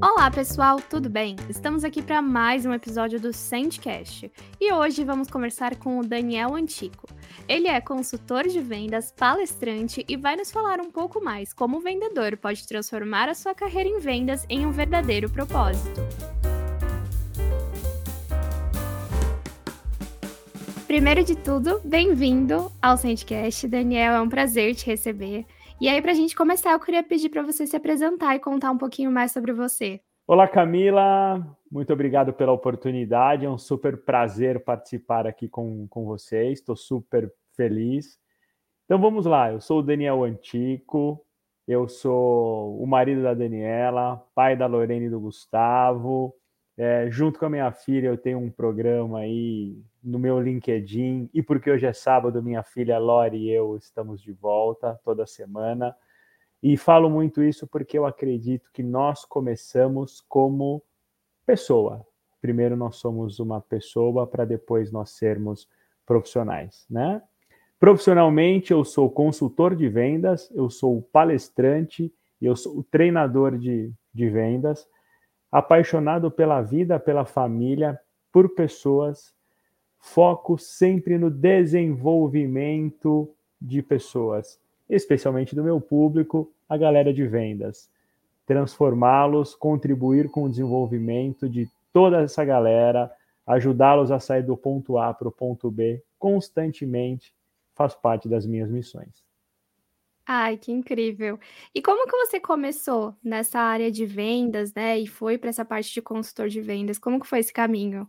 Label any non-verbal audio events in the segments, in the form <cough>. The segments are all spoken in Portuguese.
Olá pessoal, tudo bem? Estamos aqui para mais um episódio do Sandcast e hoje vamos conversar com o Daniel Antico. Ele é consultor de vendas, palestrante e vai nos falar um pouco mais como o vendedor pode transformar a sua carreira em vendas em um verdadeiro propósito. Primeiro de tudo, bem-vindo ao Sandcast. Daniel, é um prazer te receber. E aí, para a gente começar, eu queria pedir para você se apresentar e contar um pouquinho mais sobre você. Olá, Camila. Muito obrigado pela oportunidade. É um super prazer participar aqui com, com vocês. Estou super feliz. Então vamos lá. Eu sou o Daniel Antico. Eu sou o marido da Daniela, pai da Lorene e do Gustavo. É, junto com a minha filha, eu tenho um programa aí no meu LinkedIn. E porque hoje é sábado, minha filha Lori e eu estamos de volta toda semana. E falo muito isso porque eu acredito que nós começamos como pessoa. Primeiro nós somos uma pessoa para depois nós sermos profissionais, né? Profissionalmente eu sou consultor de vendas, eu sou palestrante, eu sou treinador de, de vendas, apaixonado pela vida, pela família, por pessoas, foco sempre no desenvolvimento de pessoas, especialmente do meu público a galera de vendas, transformá-los, contribuir com o desenvolvimento de toda essa galera, ajudá-los a sair do ponto A para o ponto B constantemente, faz parte das minhas missões. Ai, que incrível. E como que você começou nessa área de vendas, né, e foi para essa parte de consultor de vendas? Como que foi esse caminho?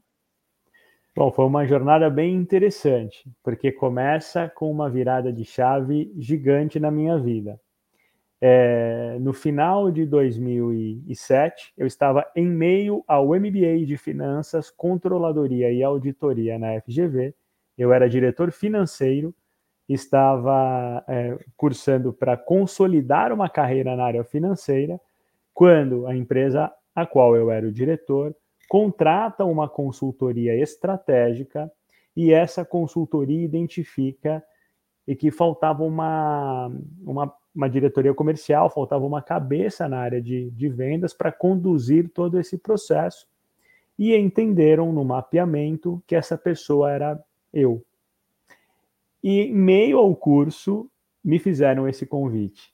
Bom, foi uma jornada bem interessante, porque começa com uma virada de chave gigante na minha vida. É, no final de 2007, eu estava em meio ao MBA de Finanças, Controladoria e Auditoria na FGV. Eu era diretor financeiro, estava é, cursando para consolidar uma carreira na área financeira, quando a empresa a qual eu era o diretor contrata uma consultoria estratégica e essa consultoria identifica e que faltava uma, uma uma diretoria comercial, faltava uma cabeça na área de, de vendas para conduzir todo esse processo. E entenderam no mapeamento que essa pessoa era eu. E em meio ao curso, me fizeram esse convite.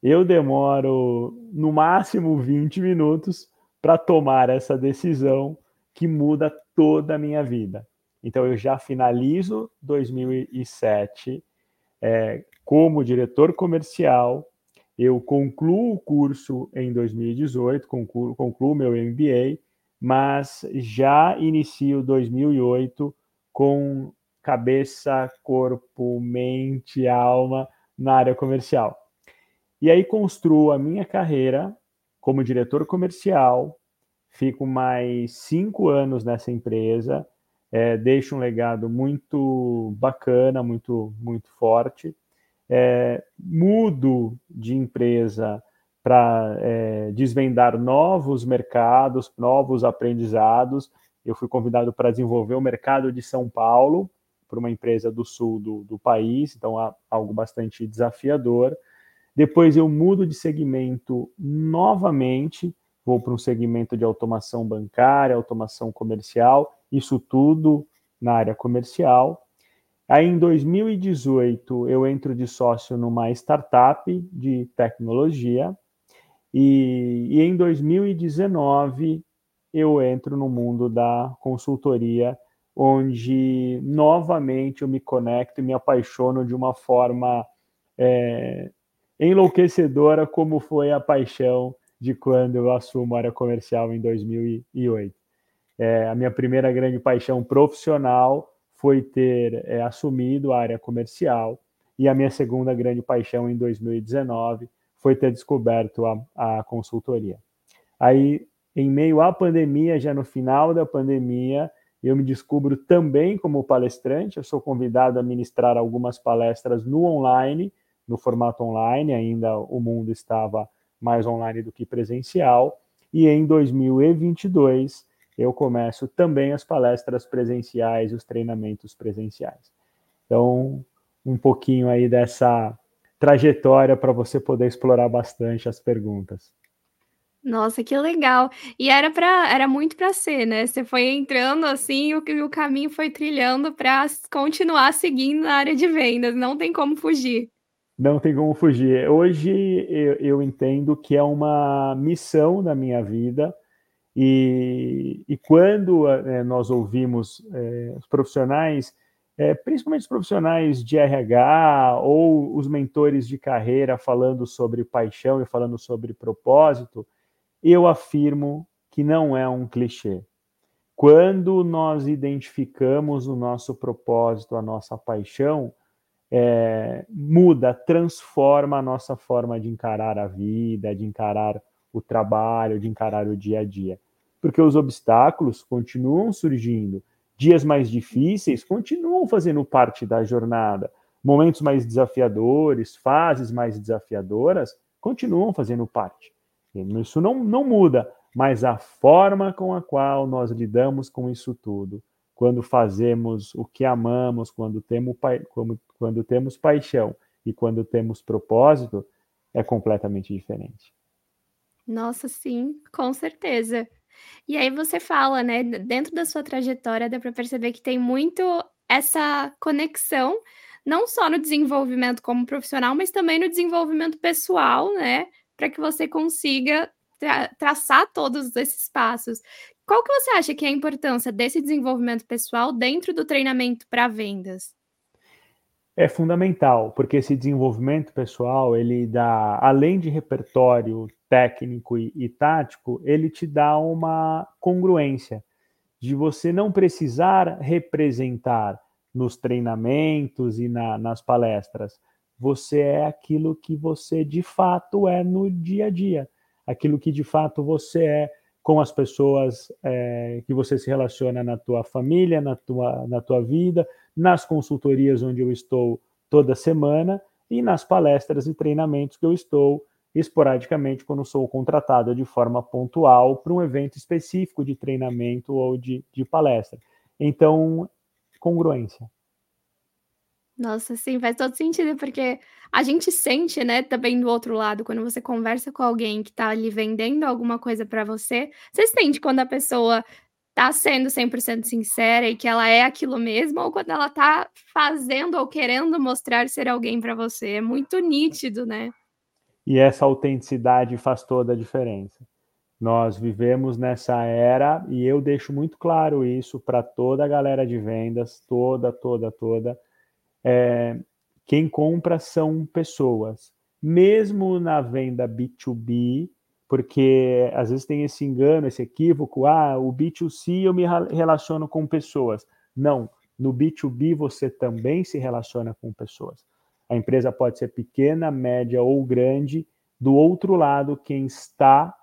Eu demoro no máximo 20 minutos para tomar essa decisão que muda toda a minha vida. Então eu já finalizo 2007 é, como diretor comercial, eu concluo o curso em 2018, concluo, concluo meu MBA, mas já inicio 2008 com cabeça, corpo, mente, alma na área comercial. E aí construo a minha carreira como diretor comercial, fico mais cinco anos nessa empresa, é, deixo um legado muito bacana, muito, muito forte é, mudo de empresa para é, desvendar novos mercados, novos aprendizados. Eu fui convidado para desenvolver o mercado de São Paulo para uma empresa do sul do, do país, então algo bastante desafiador. Depois eu mudo de segmento novamente, vou para um segmento de automação bancária, automação comercial, isso tudo na área comercial. Aí em 2018 eu entro de sócio numa startup de tecnologia e, e, em 2019 eu entro no mundo da consultoria, onde novamente eu me conecto e me apaixono de uma forma é, enlouquecedora, como foi a paixão de quando eu assumo a área comercial em 2008. É, a minha primeira grande paixão profissional foi ter é, assumido a área comercial e a minha segunda grande paixão em 2019 foi ter descoberto a, a consultoria. Aí, em meio à pandemia, já no final da pandemia, eu me descubro também como palestrante. Eu sou convidado a ministrar algumas palestras no online, no formato online, ainda o mundo estava mais online do que presencial. E em 2022, eu começo também as palestras presenciais, os treinamentos presenciais. Então, um pouquinho aí dessa trajetória para você poder explorar bastante as perguntas. Nossa, que legal. E era para era muito para ser, né? Você foi entrando assim, o, o caminho foi trilhando para continuar seguindo na área de vendas, não tem como fugir. Não tem como fugir. Hoje eu, eu entendo que é uma missão da minha vida, e, e quando é, nós ouvimos é, os profissionais, é, principalmente os profissionais de RH ou os mentores de carreira falando sobre paixão e falando sobre propósito, eu afirmo que não é um clichê. Quando nós identificamos o nosso propósito, a nossa paixão, é, muda, transforma a nossa forma de encarar a vida, de encarar o trabalho, de encarar o dia a dia porque os obstáculos continuam surgindo, dias mais difíceis continuam fazendo parte da jornada, momentos mais desafiadores, fases mais desafiadoras continuam fazendo parte. Isso não, não muda, mas a forma com a qual nós lidamos com isso tudo, quando fazemos o que amamos, quando temos, quando, quando temos paixão e quando temos propósito, é completamente diferente. Nossa, sim, com certeza. E aí você fala, né, dentro da sua trajetória dá para perceber que tem muito essa conexão, não só no desenvolvimento como profissional, mas também no desenvolvimento pessoal, né, para que você consiga tra traçar todos esses passos. Qual que você acha que é a importância desse desenvolvimento pessoal dentro do treinamento para vendas? É fundamental, porque esse desenvolvimento pessoal, ele dá, além de repertório técnico e, e tático, ele te dá uma congruência de você não precisar representar nos treinamentos e na, nas palestras. Você é aquilo que você de fato é no dia a dia, aquilo que de fato você é com as pessoas é, que você se relaciona na tua família, na tua, na tua vida, nas consultorias onde eu estou toda semana e nas palestras e treinamentos que eu estou esporadicamente quando sou contratado de forma pontual para um evento específico de treinamento ou de, de palestra. Então, congruência. Nossa, sim, faz todo sentido, porque a gente sente, né, também do outro lado, quando você conversa com alguém que está ali vendendo alguma coisa para você, você sente quando a pessoa tá sendo 100% sincera e que ela é aquilo mesmo, ou quando ela tá fazendo ou querendo mostrar ser alguém para você. É muito nítido, né? E essa autenticidade faz toda a diferença. Nós vivemos nessa era e eu deixo muito claro isso para toda a galera de vendas, toda, toda, toda é, quem compra são pessoas. Mesmo na venda B2B, porque às vezes tem esse engano, esse equívoco, ah, o B2C eu me relaciono com pessoas. Não, no B2B você também se relaciona com pessoas. A empresa pode ser pequena, média ou grande. Do outro lado, quem está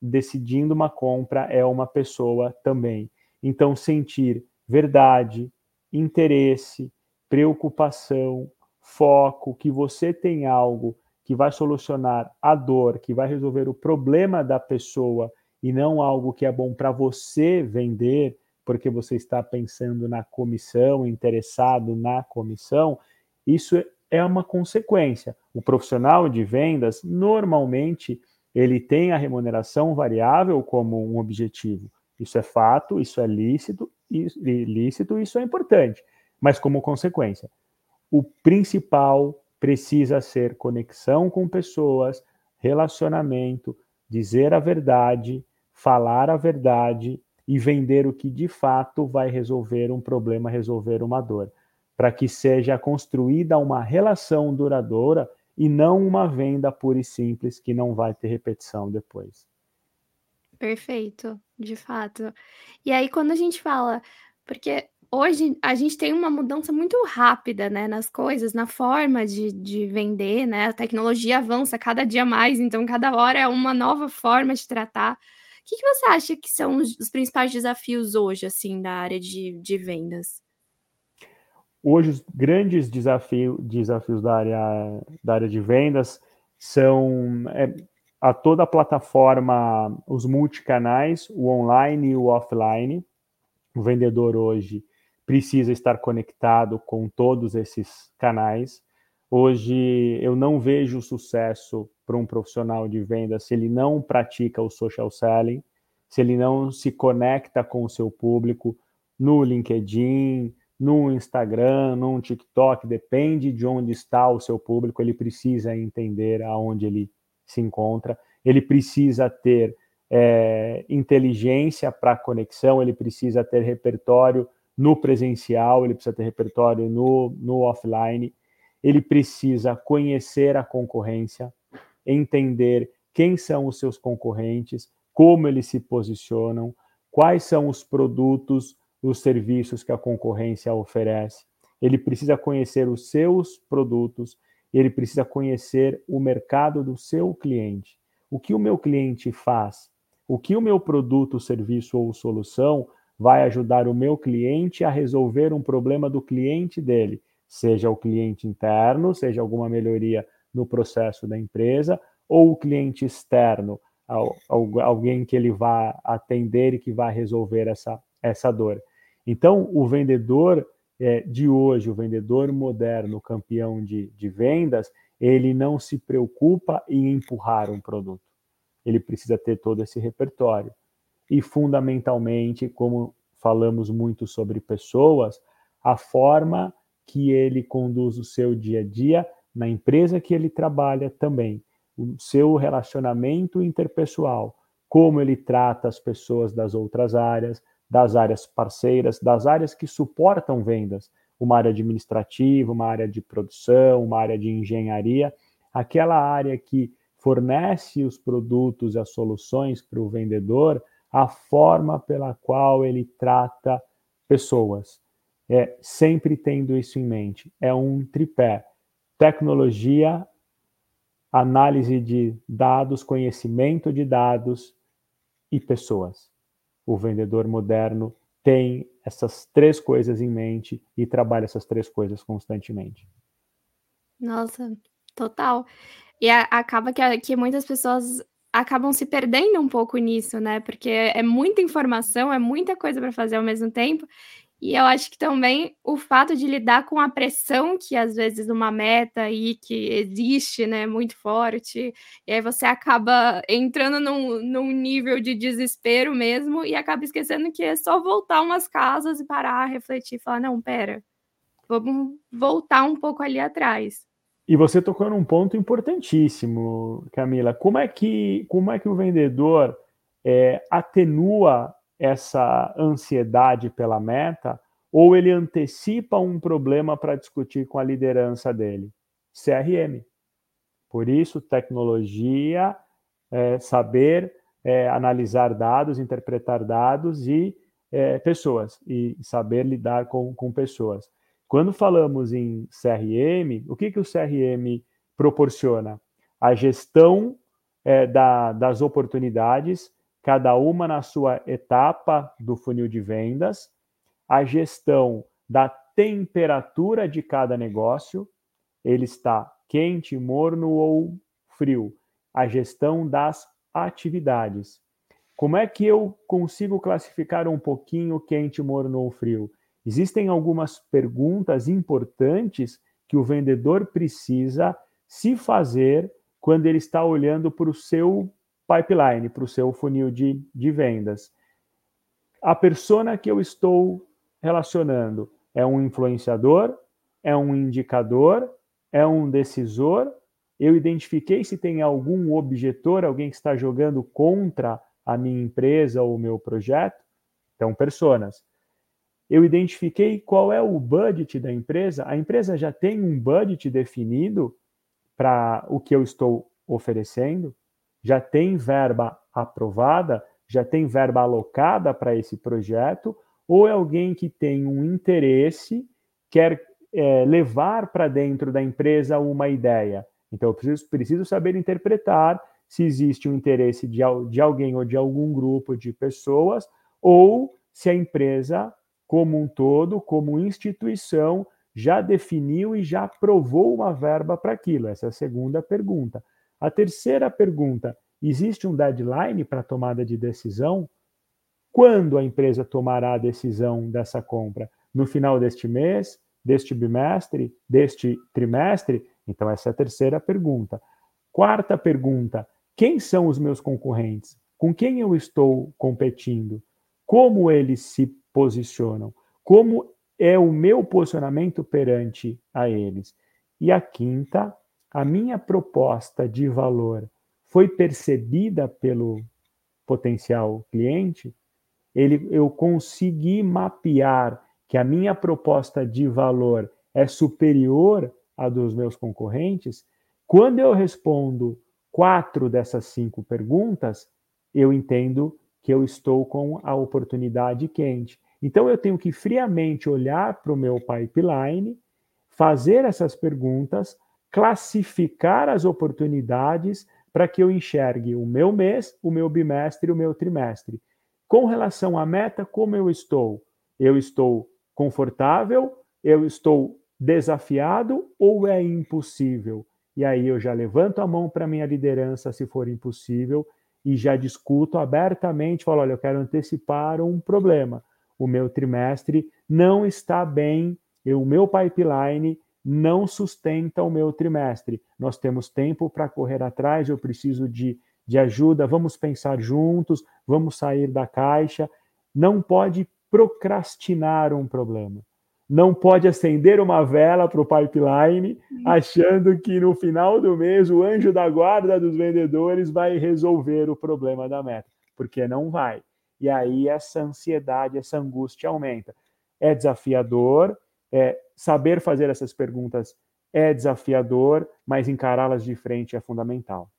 decidindo uma compra é uma pessoa também. Então, sentir verdade, interesse, preocupação, foco, que você tem algo que vai solucionar a dor, que vai resolver o problema da pessoa e não algo que é bom para você vender, porque você está pensando na comissão, interessado na comissão, isso é uma consequência. O profissional de vendas, normalmente, ele tem a remuneração variável como um objetivo. Isso é fato, isso é lícito, isso, lícito, isso é importante mas como consequência. O principal precisa ser conexão com pessoas, relacionamento, dizer a verdade, falar a verdade e vender o que de fato vai resolver um problema, resolver uma dor, para que seja construída uma relação duradoura e não uma venda pura e simples que não vai ter repetição depois. Perfeito, de fato. E aí, quando a gente fala, porque hoje a gente tem uma mudança muito rápida, né, nas coisas, na forma de, de vender, né? A tecnologia avança cada dia mais, então cada hora é uma nova forma de tratar. O que, que você acha que são os, os principais desafios hoje, assim, da área de, de vendas? Hoje, os grandes desafio, desafios da área, da área de vendas são é, a toda a plataforma, os multicanais, o online e o offline. O vendedor hoje precisa estar conectado com todos esses canais. Hoje eu não vejo sucesso para um profissional de venda se ele não pratica o social selling, se ele não se conecta com o seu público no LinkedIn, no Instagram, no TikTok, depende de onde está o seu público, ele precisa entender aonde ele se encontra, ele precisa ter é, inteligência para conexão, ele precisa ter repertório no presencial, ele precisa ter repertório no, no offline, ele precisa conhecer a concorrência, entender quem são os seus concorrentes, como eles se posicionam, quais são os produtos, os serviços que a concorrência oferece. Ele precisa conhecer os seus produtos, ele precisa conhecer o mercado do seu cliente. O que o meu cliente faz? O que o meu produto, serviço ou solução vai ajudar o meu cliente a resolver um problema do cliente dele, seja o cliente interno, seja alguma melhoria no processo da empresa, ou o cliente externo, alguém que ele vá atender e que vai resolver essa, essa dor. Então, o vendedor é, de hoje, o vendedor moderno, campeão de, de vendas, ele não se preocupa em empurrar um produto. Ele precisa ter todo esse repertório. E, fundamentalmente, como falamos muito sobre pessoas, a forma que ele conduz o seu dia a dia na empresa que ele trabalha também. O seu relacionamento interpessoal, como ele trata as pessoas das outras áreas, das áreas parceiras, das áreas que suportam vendas, uma área administrativa, uma área de produção, uma área de engenharia, aquela área que fornece os produtos e as soluções para o vendedor, a forma pela qual ele trata pessoas. É sempre tendo isso em mente. É um tripé: tecnologia, análise de dados, conhecimento de dados e pessoas. O vendedor moderno tem essas três coisas em mente e trabalha essas três coisas constantemente. Nossa, total. E a, acaba que, que muitas pessoas acabam se perdendo um pouco nisso, né? Porque é muita informação, é muita coisa para fazer ao mesmo tempo. E eu acho que também o fato de lidar com a pressão que às vezes uma meta aí que existe, né, muito forte, e aí você acaba entrando num, num nível de desespero mesmo e acaba esquecendo que é só voltar umas casas e parar, refletir, falar, não, pera, vamos voltar um pouco ali atrás. E você tocou num ponto importantíssimo, Camila. Como é que, como é que o vendedor é, atenua essa ansiedade pela meta, ou ele antecipa um problema para discutir com a liderança dele? CRM. Por isso, tecnologia, é, saber é, analisar dados, interpretar dados e é, pessoas, e saber lidar com, com pessoas. Quando falamos em CRM, o que, que o CRM proporciona? A gestão é, da, das oportunidades cada uma na sua etapa do funil de vendas, a gestão da temperatura de cada negócio, ele está quente, morno ou frio, a gestão das atividades. Como é que eu consigo classificar um pouquinho quente, morno ou frio? Existem algumas perguntas importantes que o vendedor precisa se fazer quando ele está olhando para o seu pipeline, para o seu funil de, de vendas. A persona que eu estou relacionando é um influenciador, é um indicador, é um decisor. Eu identifiquei se tem algum objetor, alguém que está jogando contra a minha empresa ou o meu projeto. Então, personas. Eu identifiquei qual é o budget da empresa. A empresa já tem um budget definido para o que eu estou oferecendo já tem verba aprovada, já tem verba alocada para esse projeto, ou é alguém que tem um interesse, quer é, levar para dentro da empresa uma ideia. Então, eu preciso, preciso saber interpretar se existe um interesse de, de alguém ou de algum grupo de pessoas, ou se a empresa, como um todo, como instituição, já definiu e já aprovou uma verba para aquilo. Essa é a segunda pergunta. A terceira pergunta: existe um deadline para tomada de decisão? Quando a empresa tomará a decisão dessa compra? no final deste mês, deste bimestre, deste trimestre? Então, essa é a terceira pergunta. Quarta pergunta: quem são os meus concorrentes? Com quem eu estou competindo? Como eles se posicionam? Como é o meu posicionamento perante a eles? E a quinta, a minha proposta de valor foi percebida pelo potencial cliente? Ele, eu consegui mapear que a minha proposta de valor é superior à dos meus concorrentes? Quando eu respondo quatro dessas cinco perguntas, eu entendo que eu estou com a oportunidade quente. Então eu tenho que friamente olhar para o meu pipeline, fazer essas perguntas, classificar as oportunidades para que eu enxergue o meu mês, o meu bimestre o meu trimestre. Com relação à meta, como eu estou? Eu estou confortável? Eu estou desafiado ou é impossível? E aí eu já levanto a mão para minha liderança se for impossível e já discuto abertamente, falo, olha, eu quero antecipar um problema. O meu trimestre não está bem, o meu pipeline não sustenta o meu trimestre. Nós temos tempo para correr atrás, eu preciso de, de ajuda, vamos pensar juntos, vamos sair da caixa. Não pode procrastinar um problema não pode acender uma vela para o pipeline achando que no final do mês o anjo da guarda dos vendedores vai resolver o problema da meta, porque não vai. E aí essa ansiedade, essa angústia aumenta. É desafiador, é, saber fazer essas perguntas é desafiador, mas encará-las de frente é fundamental.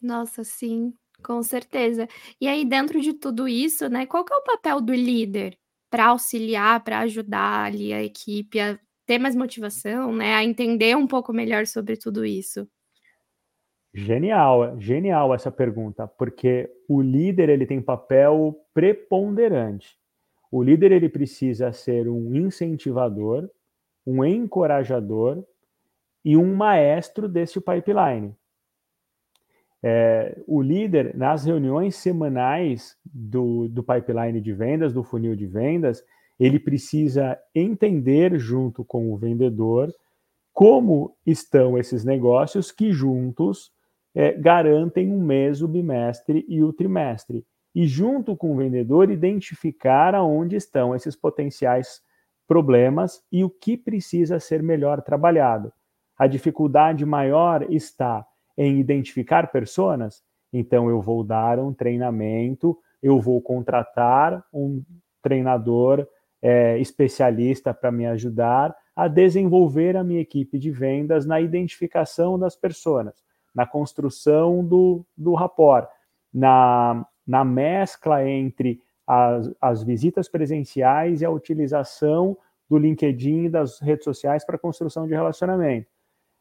Nossa, sim, com certeza. E aí, dentro de tudo isso, né, qual que é o papel do líder? para auxiliar, para ajudar ali a equipe a ter mais motivação, né, a entender um pouco melhor sobre tudo isso? Genial, genial essa pergunta, porque o líder ele tem papel preponderante. O líder ele precisa ser um incentivador, um encorajador e um maestro desse pipeline. É, o líder, nas reuniões semanais do, do pipeline de vendas, do funil de vendas, ele precisa entender junto com o vendedor como estão esses negócios que juntos é, garantem um mês, o bimestre e o trimestre. E junto com o vendedor, identificar aonde estão esses potenciais problemas e o que precisa ser melhor trabalhado. A dificuldade maior está em identificar pessoas, então eu vou dar um treinamento, eu vou contratar um treinador é, especialista para me ajudar a desenvolver a minha equipe de vendas na identificação das pessoas, na construção do, do rapport, na, na mescla entre as, as visitas presenciais e a utilização do LinkedIn e das redes sociais para construção de relacionamento.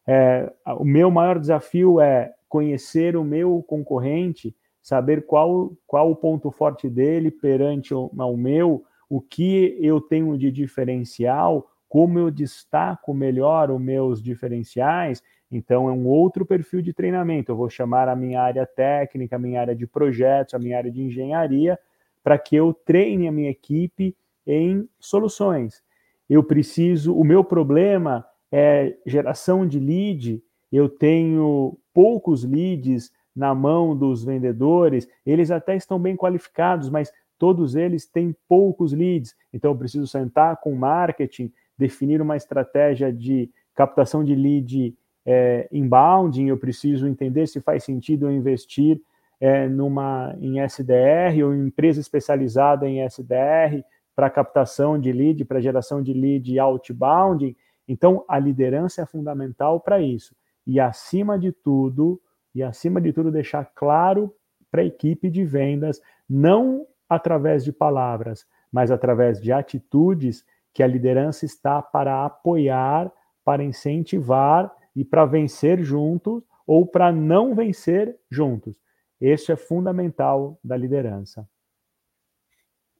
É, o meu maior desafio é conhecer o meu concorrente, saber qual, qual o ponto forte dele perante o, o meu, o que eu tenho de diferencial, como eu destaco melhor os meus diferenciais. Então, é um outro perfil de treinamento. Eu vou chamar a minha área técnica, a minha área de projetos, a minha área de engenharia, para que eu treine a minha equipe em soluções. Eu preciso, o meu problema é geração de lead, eu tenho poucos leads na mão dos vendedores, eles até estão bem qualificados, mas todos eles têm poucos leads. Então eu preciso sentar com o marketing, definir uma estratégia de captação de lead é, inbound, eu preciso entender se faz sentido eu investir é, numa em SDR ou em empresa especializada em SDR para captação de lead, para geração de lead outbound. Então, a liderança é fundamental para isso. E acima de tudo, e acima de tudo deixar claro para a equipe de vendas, não através de palavras, mas através de atitudes que a liderança está para apoiar, para incentivar e para vencer juntos ou para não vencer juntos. Isso é fundamental da liderança.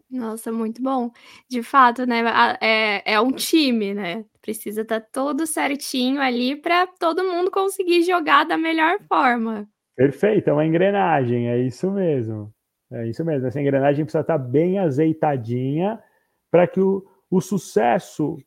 Nossa, muito bom. De fato, né, é é um time, né, precisa estar todo certinho ali para todo mundo conseguir jogar da melhor forma. Perfeito, é uma engrenagem, é isso mesmo. É isso mesmo, essa engrenagem precisa estar bem azeitadinha para que o o sucesso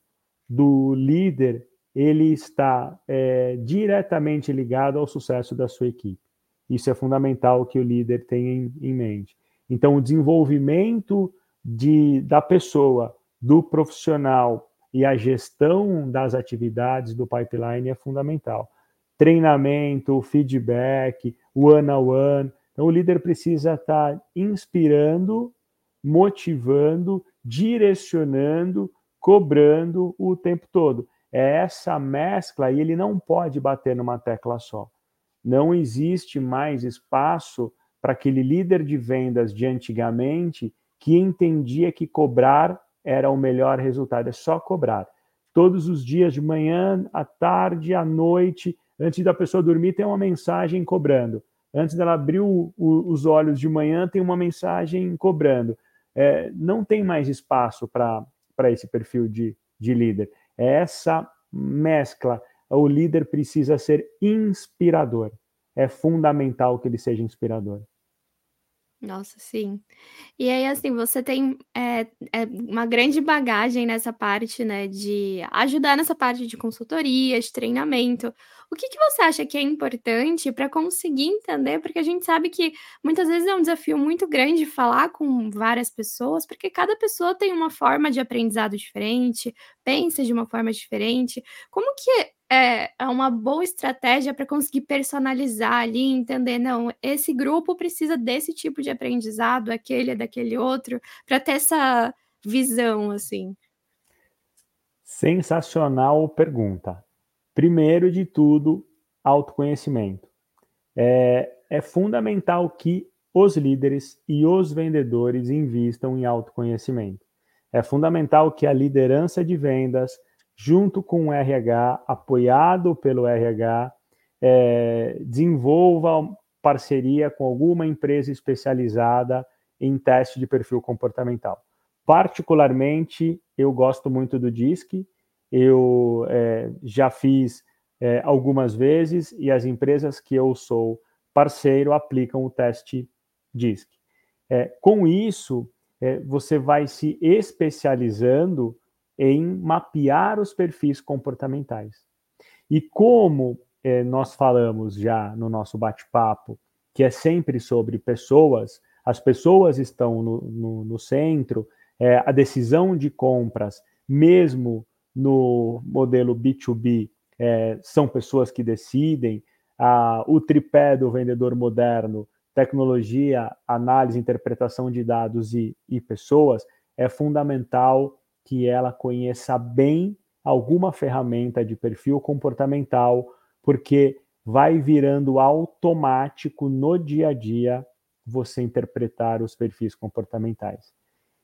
do líder ele está é, diretamente ligado ao sucesso da sua equipe. Isso é fundamental que o líder tenha em, em mente. Então, o desenvolvimento de, da pessoa, do profissional e a gestão das atividades do pipeline é fundamental. Treinamento, feedback, one-on-one. Então, o líder precisa estar inspirando, motivando, direcionando, cobrando o tempo todo. É essa mescla e ele não pode bater numa tecla só. Não existe mais espaço para aquele líder de vendas de antigamente que entendia que cobrar era o melhor resultado, é só cobrar. Todos os dias, de manhã, à tarde, à noite, antes da pessoa dormir, tem uma mensagem cobrando. Antes dela abrir o, o, os olhos de manhã, tem uma mensagem cobrando. É, não tem mais espaço para esse perfil de, de líder. É essa mescla. O líder precisa ser inspirador. É fundamental que ele seja inspirador. Nossa, sim. E aí, assim, você tem é, é uma grande bagagem nessa parte, né, de ajudar nessa parte de consultoria, de treinamento. O que que você acha que é importante para conseguir entender? Porque a gente sabe que muitas vezes é um desafio muito grande falar com várias pessoas, porque cada pessoa tem uma forma de aprendizado diferente, pensa de uma forma diferente. Como que é, é uma boa estratégia para conseguir personalizar ali, entender, não, esse grupo precisa desse tipo de aprendizado, aquele é daquele outro, para ter essa visão, assim. Sensacional pergunta. Primeiro de tudo, autoconhecimento. É, é fundamental que os líderes e os vendedores invistam em autoconhecimento. É fundamental que a liderança de vendas, junto com o RH, apoiado pelo RH, é, desenvolva parceria com alguma empresa especializada em teste de perfil comportamental. Particularmente, eu gosto muito do DISC, eu é, já fiz é, algumas vezes e as empresas que eu sou parceiro aplicam o teste DISC. É, com isso, é, você vai se especializando em mapear os perfis comportamentais. E como eh, nós falamos já no nosso bate-papo, que é sempre sobre pessoas, as pessoas estão no, no, no centro, eh, a decisão de compras, mesmo no modelo B2B, eh, são pessoas que decidem, a, o tripé do vendedor moderno, tecnologia, análise, interpretação de dados e, e pessoas, é fundamental que ela conheça bem alguma ferramenta de perfil comportamental, porque vai virando automático no dia a dia você interpretar os perfis comportamentais.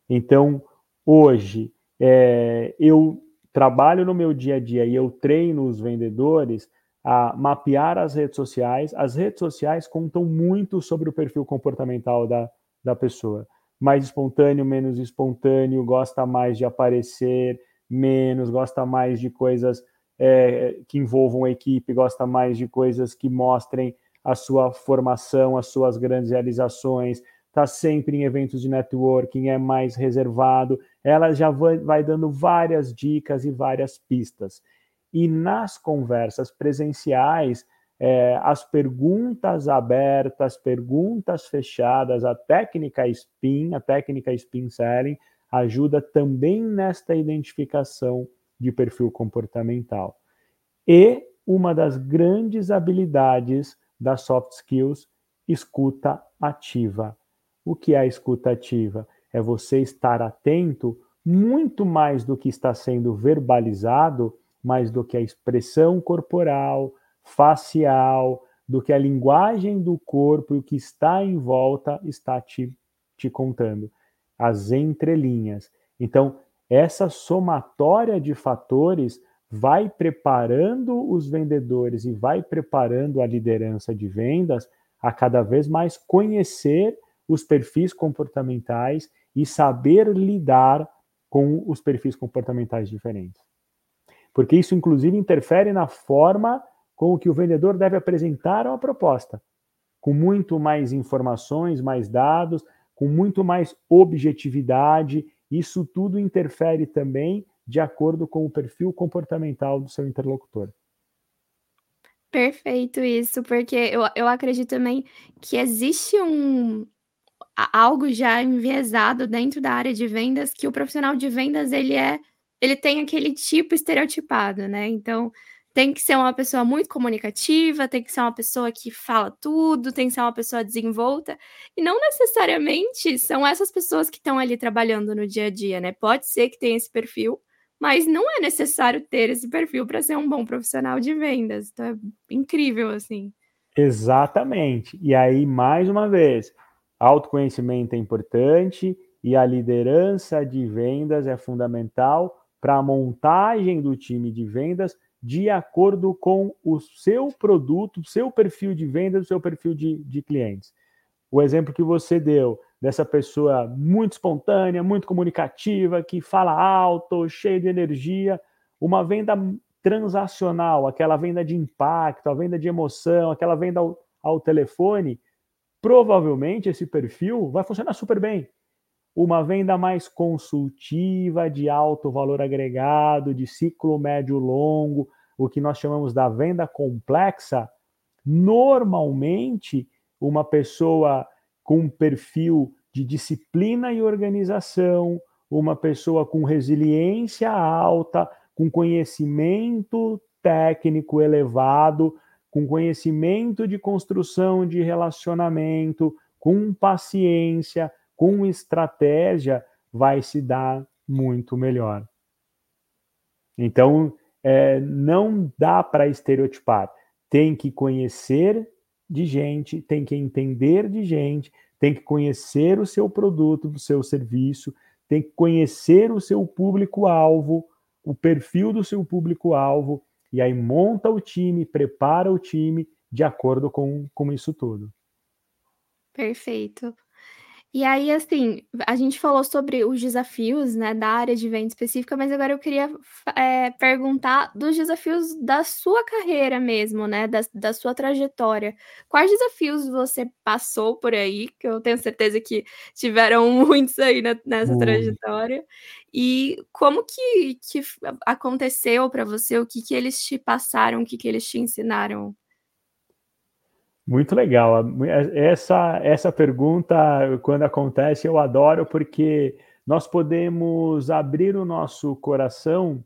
Então, hoje, é, eu trabalho no meu dia a dia e eu treino os vendedores a mapear as redes sociais. As redes sociais contam muito sobre o perfil comportamental da, da pessoa mais espontâneo, menos espontâneo, gosta mais de aparecer, menos, gosta mais de coisas é, que envolvam a equipe, gosta mais de coisas que mostrem a sua formação, as suas grandes realizações, está sempre em eventos de networking, é mais reservado. Ela já vai, dando várias dicas e várias pistas. E nas conversas presenciais, é, as perguntas abertas, perguntas fechadas, a técnica SPIN, a técnica SPIN Selling, ajuda também nesta identificação de perfil comportamental. E uma das grandes habilidades das soft skills, escuta ativa. O que é a escuta ativa? É você estar atento muito mais do que está sendo verbalizado, mais do que a expressão corporal, facial, do que a linguagem do corpo e o que está em volta está te, te contando. As entrelinhas. Então, essa somatória de fatores vai preparando os vendedores e vai preparando a liderança de vendas a cada vez mais conhecer os perfis comportamentais e saber lidar com os perfis comportamentais diferentes. Porque isso, inclusive, interfere na forma com que o vendedor deve apresentar uma proposta, com muito mais informações, mais dados, com muito mais objetividade isso tudo interfere também de acordo com o perfil comportamental do seu interlocutor. Perfeito isso, porque eu, eu acredito também que existe um algo já enviesado dentro da área de vendas, que o profissional de vendas ele é ele tem aquele tipo estereotipado, né? Então, tem que ser uma pessoa muito comunicativa, tem que ser uma pessoa que fala tudo, tem que ser uma pessoa desenvolta. E não necessariamente são essas pessoas que estão ali trabalhando no dia a dia, né? Pode ser que tenha esse perfil, mas não é necessário ter esse perfil para ser um bom profissional de vendas. Então é incrível, assim. Exatamente. E aí, mais uma vez, autoconhecimento é importante e a liderança de vendas é fundamental para a montagem do time de vendas de acordo com o seu produto, o seu perfil de vendas, o seu perfil de, de clientes. O exemplo que você deu dessa pessoa muito espontânea, muito comunicativa, que fala alto, cheio de energia, uma venda transacional, aquela venda de impacto, a venda de emoção, aquela venda ao, ao telefone, provavelmente esse perfil vai funcionar super bem. Uma venda mais consultiva, de alto valor agregado, de ciclo médio-longo, o que nós chamamos da venda complexa, normalmente uma pessoa com um perfil de disciplina e organização, uma pessoa com resiliência alta, com conhecimento técnico elevado, com conhecimento de construção de relacionamento, com paciência, com estratégia, vai se dar muito melhor. Então, é, não dá para estereotipar. Tem que conhecer de gente, tem que entender de gente, tem que conhecer o seu produto, o seu serviço, tem que conhecer o seu público-alvo, o perfil do seu público-alvo, e aí monta o time, prepara o time de acordo com, com isso tudo. Perfeito. E aí, assim, a gente falou sobre os desafios, né, da área de venda específica, mas agora eu queria é, perguntar dos desafios da sua carreira mesmo, né, da, da sua trajetória. Quais desafios você passou por aí, que eu tenho certeza que tiveram <laughs> muitos aí na, nessa trajetória, e como que, que aconteceu para você, o que, que eles te passaram, o que, que eles te ensinaram muito legal. Essa, essa pergunta, quando acontece, eu adoro, porque nós podemos abrir o nosso coração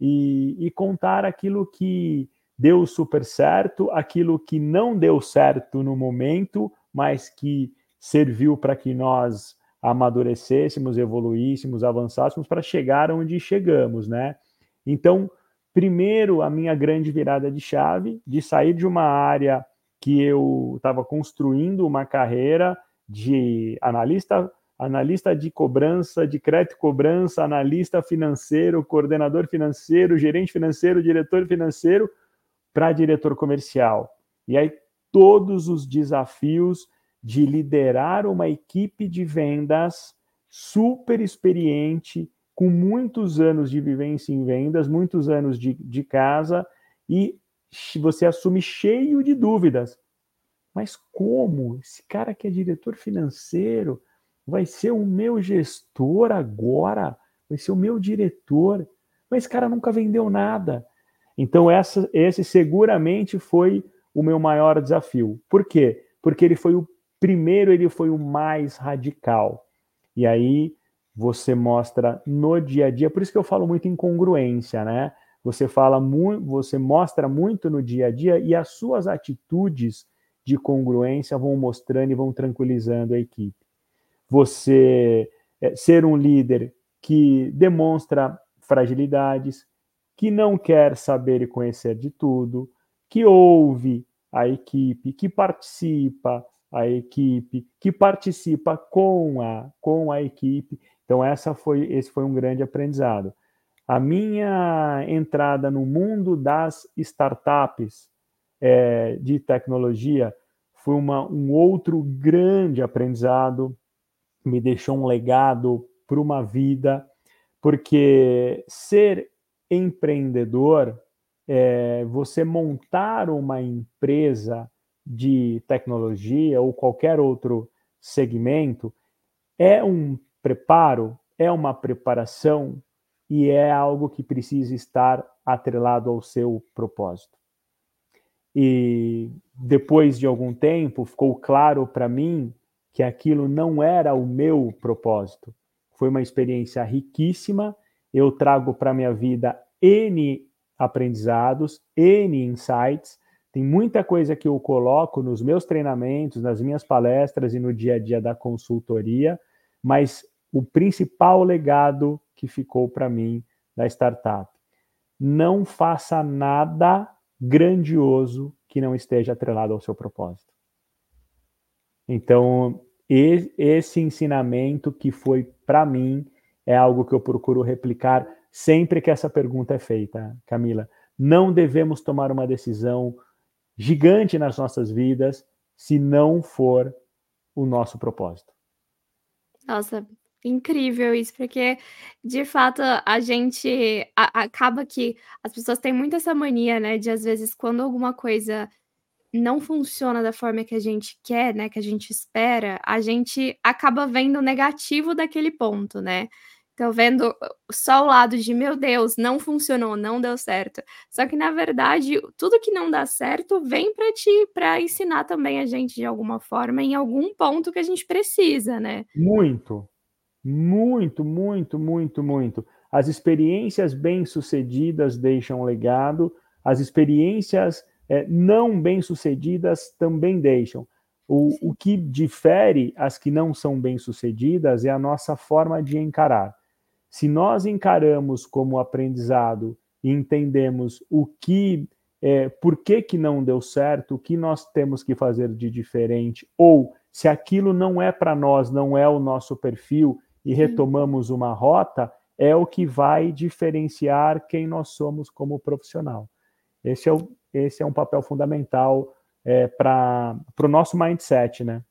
e, e contar aquilo que deu super certo, aquilo que não deu certo no momento, mas que serviu para que nós amadurecêssemos, evoluíssemos, avançássemos para chegar onde chegamos, né? Então, primeiro, a minha grande virada de chave de sair de uma área que eu estava construindo uma carreira de analista, analista de cobrança, de crédito cobrança, analista financeiro, coordenador financeiro, gerente financeiro, diretor financeiro, para diretor comercial. E aí todos os desafios de liderar uma equipe de vendas super experiente, com muitos anos de vivência em vendas, muitos anos de, de casa, e você assume cheio de dúvidas. Mas como? Esse cara que é diretor financeiro vai ser o meu gestor agora? Vai ser o meu diretor? Mas esse cara nunca vendeu nada. Então, essa, esse seguramente foi o meu maior desafio. Por quê? Porque ele foi o primeiro, ele foi o mais radical. E aí você mostra no dia a dia, por isso que eu falo muito em congruência, né? Você fala muito, você mostra muito no dia a dia e as suas atitudes de congruência vão mostrando e vão tranquilizando a equipe. Você é, ser um líder que demonstra fragilidades, que não quer saber e conhecer de tudo, que ouve a equipe, que participa a equipe, que participa com a com a equipe. Então essa foi esse foi um grande aprendizado. A minha entrada no mundo das startups é, de tecnologia foi uma, um outro grande aprendizado, me deixou um legado para uma vida, porque ser empreendedor, é, você montar uma empresa de tecnologia ou qualquer outro segmento, é um preparo é uma preparação e é algo que precisa estar atrelado ao seu propósito. E depois de algum tempo, ficou claro para mim que aquilo não era o meu propósito. Foi uma experiência riquíssima. Eu trago para minha vida N aprendizados, N insights. Tem muita coisa que eu coloco nos meus treinamentos, nas minhas palestras e no dia a dia da consultoria, mas o principal legado que ficou para mim da startup. Não faça nada grandioso que não esteja atrelado ao seu propósito. Então, esse ensinamento que foi para mim é algo que eu procuro replicar sempre que essa pergunta é feita, Camila. Não devemos tomar uma decisão gigante nas nossas vidas se não for o nosso propósito. Nossa, incrível isso, porque de fato a gente a, acaba que as pessoas têm muito essa mania, né, de às vezes quando alguma coisa não funciona da forma que a gente quer, né, que a gente espera, a gente acaba vendo o negativo daquele ponto, né? Então, vendo só o lado de, meu Deus, não funcionou, não deu certo. Só que, na verdade, tudo que não dá certo vem para ti, para ensinar também a gente de alguma forma, em algum ponto que a gente precisa, né? Muito, muito, muito, muito, muito. As experiências bem-sucedidas deixam um legado, as experiências é, não bem-sucedidas também deixam. O, o que difere as que não são bem-sucedidas é a nossa forma de encarar. Se nós encaramos como aprendizado e entendemos o que, é, por que, que não deu certo, o que nós temos que fazer de diferente, ou se aquilo não é para nós, não é o nosso perfil, e retomamos uma rota, é o que vai diferenciar quem nós somos como profissional. Esse é, o, esse é um papel fundamental é, para o nosso mindset, né?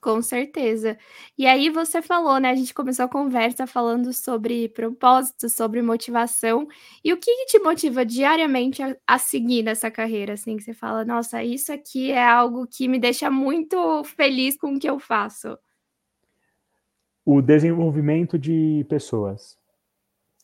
Com certeza. E aí você falou, né? A gente começou a conversa falando sobre propósito, sobre motivação. E o que, que te motiva diariamente a, a, seguir nessa carreira? Assim, que você fala, nossa, isso aqui é algo que me deixa muito feliz com o que eu faço o desenvolvimento de pessoas.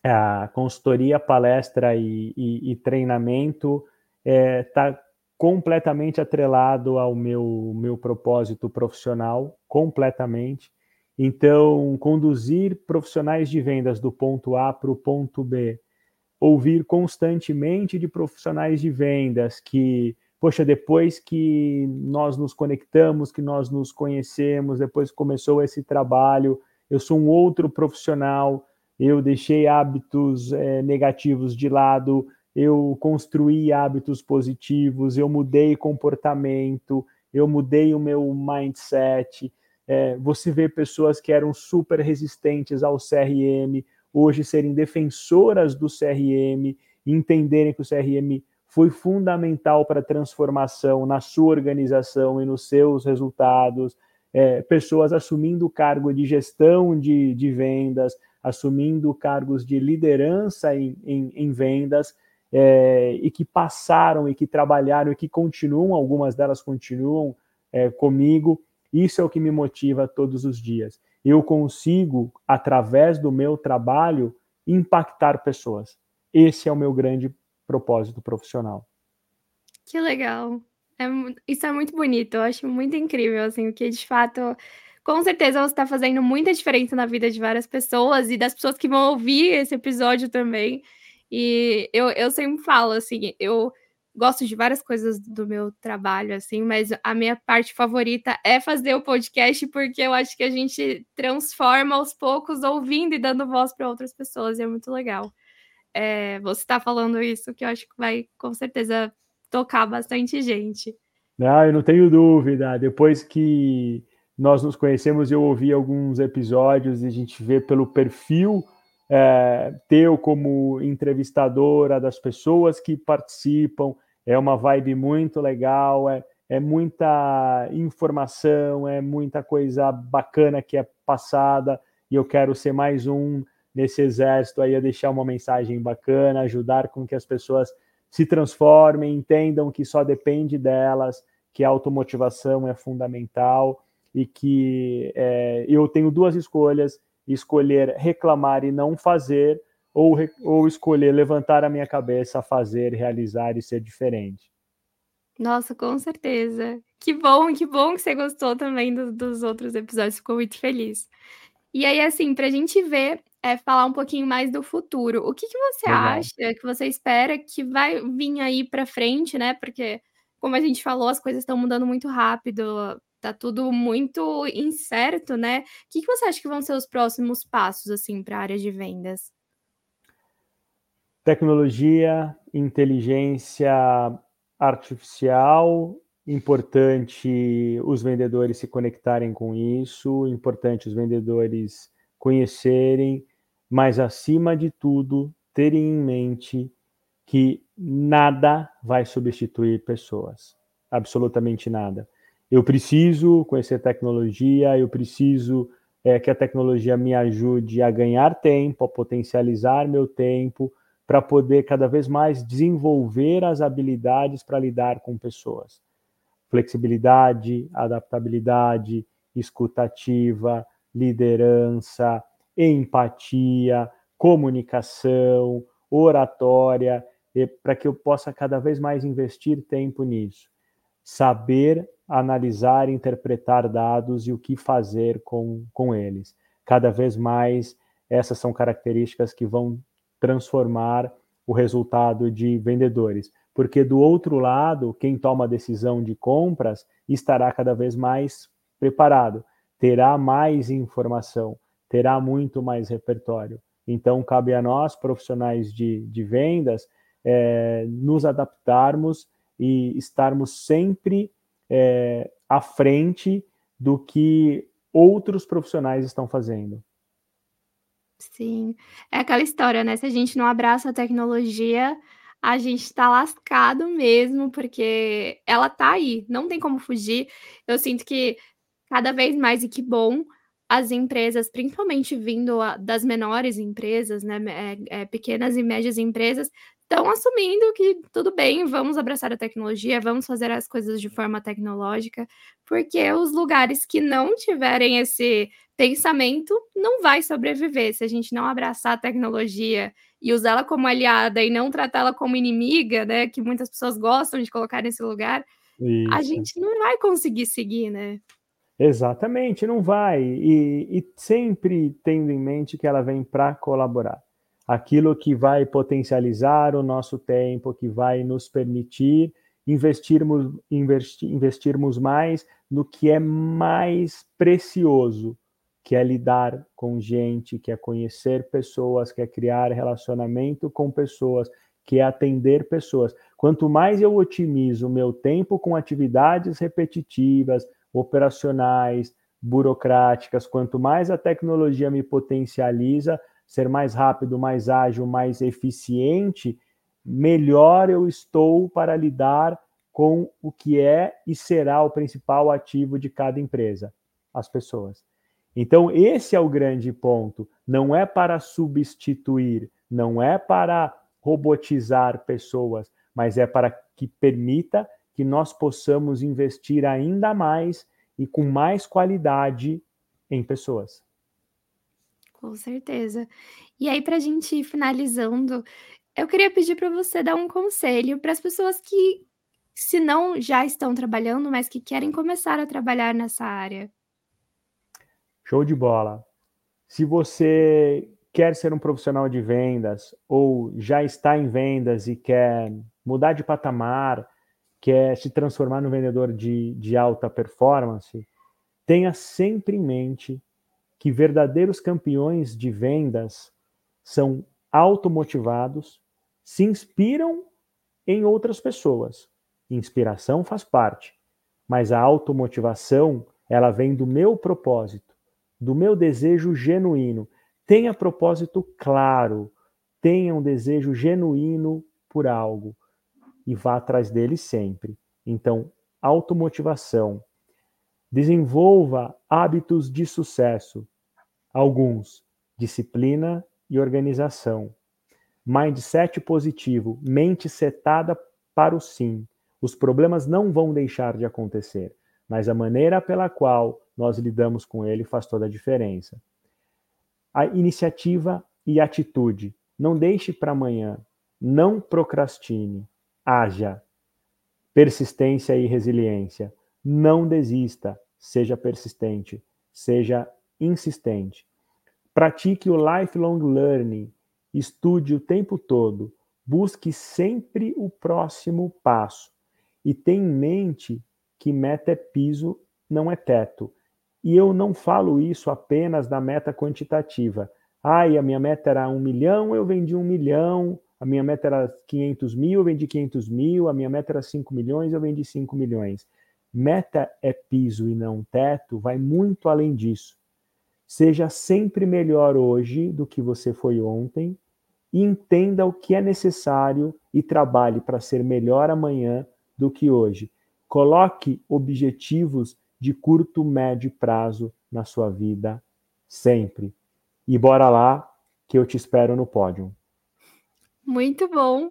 A consultoria, palestra e, e, e treinamento está é, completamente atrelado ao meu, meu propósito profissional, completamente. Então, conduzir profissionais de vendas do ponto A para o ponto B, ouvir constantemente de profissionais de vendas que, poxa, depois que nós nos conectamos, que nós nos conhecemos, depois começou esse trabalho, eu sou um outro profissional, eu deixei hábitos é, negativos de lado, eu construí hábitos positivos, eu mudei comportamento, eu mudei o meu mindset. É, você vê pessoas que eram super resistentes ao CRM, hoje serem defensoras do CRM, entenderem que o CRM foi fundamental para a transformação na sua organização e nos seus resultados é, pessoas assumindo cargo de gestão de, de vendas, assumindo cargos de liderança em, em, em vendas, é, e que passaram e que trabalharam e que continuam, algumas delas continuam é, comigo. Isso é o que me motiva todos os dias. Eu consigo, através do meu trabalho, impactar pessoas. Esse é o meu grande propósito profissional. Que legal. É, isso é muito bonito, eu acho muito incrível, assim, que de fato, com certeza você está fazendo muita diferença na vida de várias pessoas e das pessoas que vão ouvir esse episódio também. E eu, eu sempre falo, assim, eu gosto de várias coisas do meu trabalho, assim, mas a minha parte favorita é fazer o podcast, porque eu acho que a gente transforma aos poucos ouvindo e dando voz para outras pessoas, e é muito legal. É, você está falando isso, que eu acho que vai, com certeza, tocar bastante gente. Não, eu não tenho dúvida. Depois que nós nos conhecemos, eu ouvi alguns episódios e a gente vê pelo perfil é, teu como entrevistadora das pessoas que participam. É uma vibe muito legal, é, é muita informação, é muita coisa bacana que é passada e eu quero ser mais um nesse exército aí a deixar uma mensagem bacana, ajudar com que as pessoas se transformem, entendam que só depende delas, que a automotivação é fundamental e que é, eu tenho duas escolhas. escolher reclamar e não fazer, ou, ou escolher levantar a minha cabeça, fazer, realizar e ser diferente. Nossa, com certeza. Que bom, que bom que você gostou também do, dos outros episódios, ficou muito feliz. E aí, assim, para a gente ver, é, falar um pouquinho mais do futuro. O que, que você Legal. acha, que você espera que vai vir aí para frente, né? Porque, como a gente falou, as coisas estão mudando muito rápido, tá tudo muito incerto, né? O que, que você acha que vão ser os próximos passos, assim, para a área de vendas? Tecnologia, inteligência artificial, importante os vendedores se conectarem com isso, importante os vendedores conhecerem, mas acima de tudo, terem em mente que nada vai substituir pessoas, absolutamente nada. Eu preciso conhecer tecnologia, eu preciso é, que a tecnologia me ajude a ganhar tempo, a potencializar meu tempo, para poder cada vez mais desenvolver as habilidades para lidar com pessoas. Flexibilidade, adaptabilidade, escutativa, liderança, empatia, comunicação, oratória, para que eu possa cada vez mais investir tempo nisso. Saber analisar, interpretar dados e o que fazer com, com eles. Cada vez mais, essas são características que vão transformar o resultado de vendedores. Porque do outro lado, quem toma a decisão de compras estará cada vez mais preparado, terá mais informação, terá muito mais repertório. Então, cabe a nós, profissionais de, de vendas, é, nos adaptarmos e estarmos sempre é, à frente do que outros profissionais estão fazendo. Sim, é aquela história, né, se a gente não abraça a tecnologia, a gente tá lascado mesmo, porque ela tá aí, não tem como fugir. Eu sinto que cada vez mais, e que bom, as empresas, principalmente vindo a das menores empresas, né, é eh, pequenas e médias empresas, estão assumindo que tudo bem, vamos abraçar a tecnologia, vamos fazer as coisas de forma tecnológica, porque os lugares que não tiverem esse pensamento não vai sobreviver. Se a gente não abraçar a tecnologia e usá-la como aliada e não tratá-la como inimiga, né, que muitas pessoas gostam de colocar nesse lugar, Isso. a gente não vai conseguir seguir, né? Exatamente, não vai. E, e sempre tendo em mente que ela vem para colaborar. Aquilo que vai potencializar o nosso tempo, que vai nos permitir investirmos, investir, investirmos mais no que é mais precioso, que é lidar com gente, que é conhecer pessoas, que é criar relacionamento com pessoas, que é atender pessoas. Quanto mais eu otimizo o meu tempo com atividades repetitivas, operacionais, burocráticas, quanto mais a tecnologia me potencializa, ser mais rápido, mais ágil, mais eficiente, melhor eu estou para lidar com o que é e será o principal ativo de cada empresa, as pessoas. Então, esse é o grande ponto. Não é para substituir, não é para robotizar pessoas, mas é para que permita que nós possamos investir ainda mais e com mais qualidade em pessoas. Com certeza. E aí, para a gente ir finalizando, eu queria pedir para você dar um conselho para as pessoas que, se não já estão trabalhando, mas que querem começar a trabalhar nessa área. Show de bola. Se você quer ser um profissional de vendas ou já está em vendas e quer mudar de patamar, quer se transformar no vendedor de, de alta performance, tenha sempre em mente que verdadeiros campeões de vendas são automotivados, se inspiram em outras pessoas. Inspiração faz parte, mas a automotivação, ela vem do meu propósito do meu desejo genuíno. Tenha propósito claro, tenha um desejo genuíno por algo e vá atrás dele sempre. Então, automotivação. Desenvolva hábitos de sucesso. Alguns: disciplina e organização. Mindset positivo, mente setada para o sim. Os problemas não vão deixar de acontecer, mas a maneira pela qual nós lidamos com ele faz toda a diferença. a iniciativa e atitude. Não deixe para amanhã. Não procrastine. Haja. Persistência e resiliência. Não desista. Seja persistente. Seja insistente. Pratique o lifelong learning. Estude o tempo todo. Busque sempre o próximo passo. E tenha em mente que meta é piso, não é teto. E eu não falo isso apenas da meta quantitativa. Ai, a minha meta era um milhão, eu vendi um milhão. A minha meta era 500 mil, eu vendi 500 mil. A minha meta era 5 milhões, eu vendi 5 milhões. Meta é piso e não teto, vai muito além disso. Seja sempre melhor hoje do que você foi ontem e entenda o que é necessário e trabalhe para ser melhor amanhã do que hoje. Coloque objetivos de curto, médio prazo na sua vida sempre. E bora lá que eu te espero no pódio. Muito bom.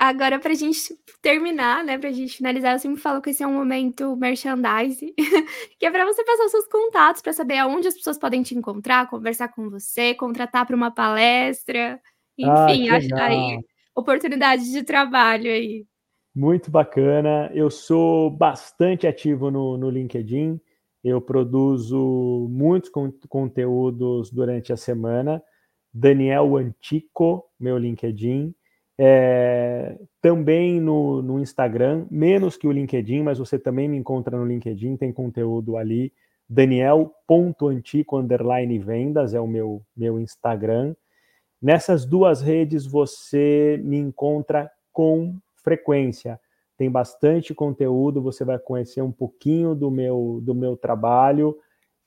Agora, para a gente terminar, né, para a gente finalizar, eu sempre falo que esse é um momento merchandise, <laughs> que é para você passar os seus contatos, para saber aonde as pessoas podem te encontrar, conversar com você, contratar para uma palestra, enfim, ah, aí oportunidade de trabalho aí. Muito bacana. Eu sou bastante ativo no, no LinkedIn. Eu produzo muitos con conteúdos durante a semana. Daniel Antico, meu LinkedIn. É, também no, no, Instagram, menos que o LinkedIn, mas você também me encontra no LinkedIn, tem conteúdo ali. Daniel.antico underline vendas é o meu, meu Instagram. Nessas duas redes você me encontra com frequência. Tem bastante conteúdo, você vai conhecer um pouquinho do meu, do meu trabalho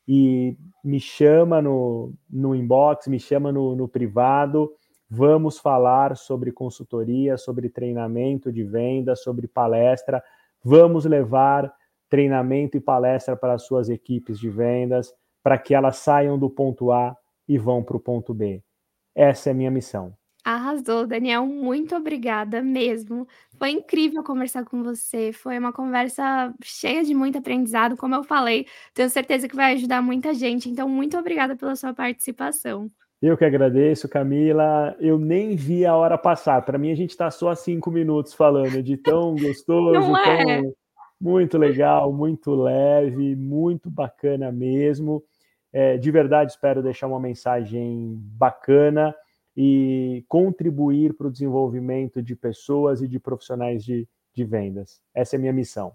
e me chama no, no inbox, me chama no, no privado. Vamos falar sobre consultoria, sobre treinamento de venda, sobre palestra. Vamos levar treinamento e palestra para as suas equipes de vendas, para que elas saiam do ponto A e vão para o ponto B. Essa é a minha missão. Arrasou, Daniel, muito obrigada mesmo. Foi incrível conversar com você, foi uma conversa cheia de muito aprendizado, como eu falei, tenho certeza que vai ajudar muita gente, então muito obrigada pela sua participação. Eu que agradeço, Camila. Eu nem vi a hora passar. Para mim, a gente está só cinco minutos falando de tão <laughs> gostoso, é? tão muito legal, muito leve, muito bacana mesmo. É, de verdade, espero deixar uma mensagem bacana e contribuir para o desenvolvimento de pessoas e de profissionais de, de vendas. Essa é a minha missão.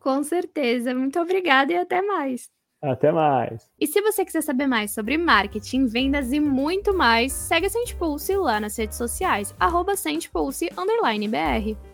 Com certeza. Muito obrigada e até mais. Até mais. E se você quiser saber mais sobre marketing, vendas e muito mais, segue a Sente Pulse lá nas redes sociais, arroba BR.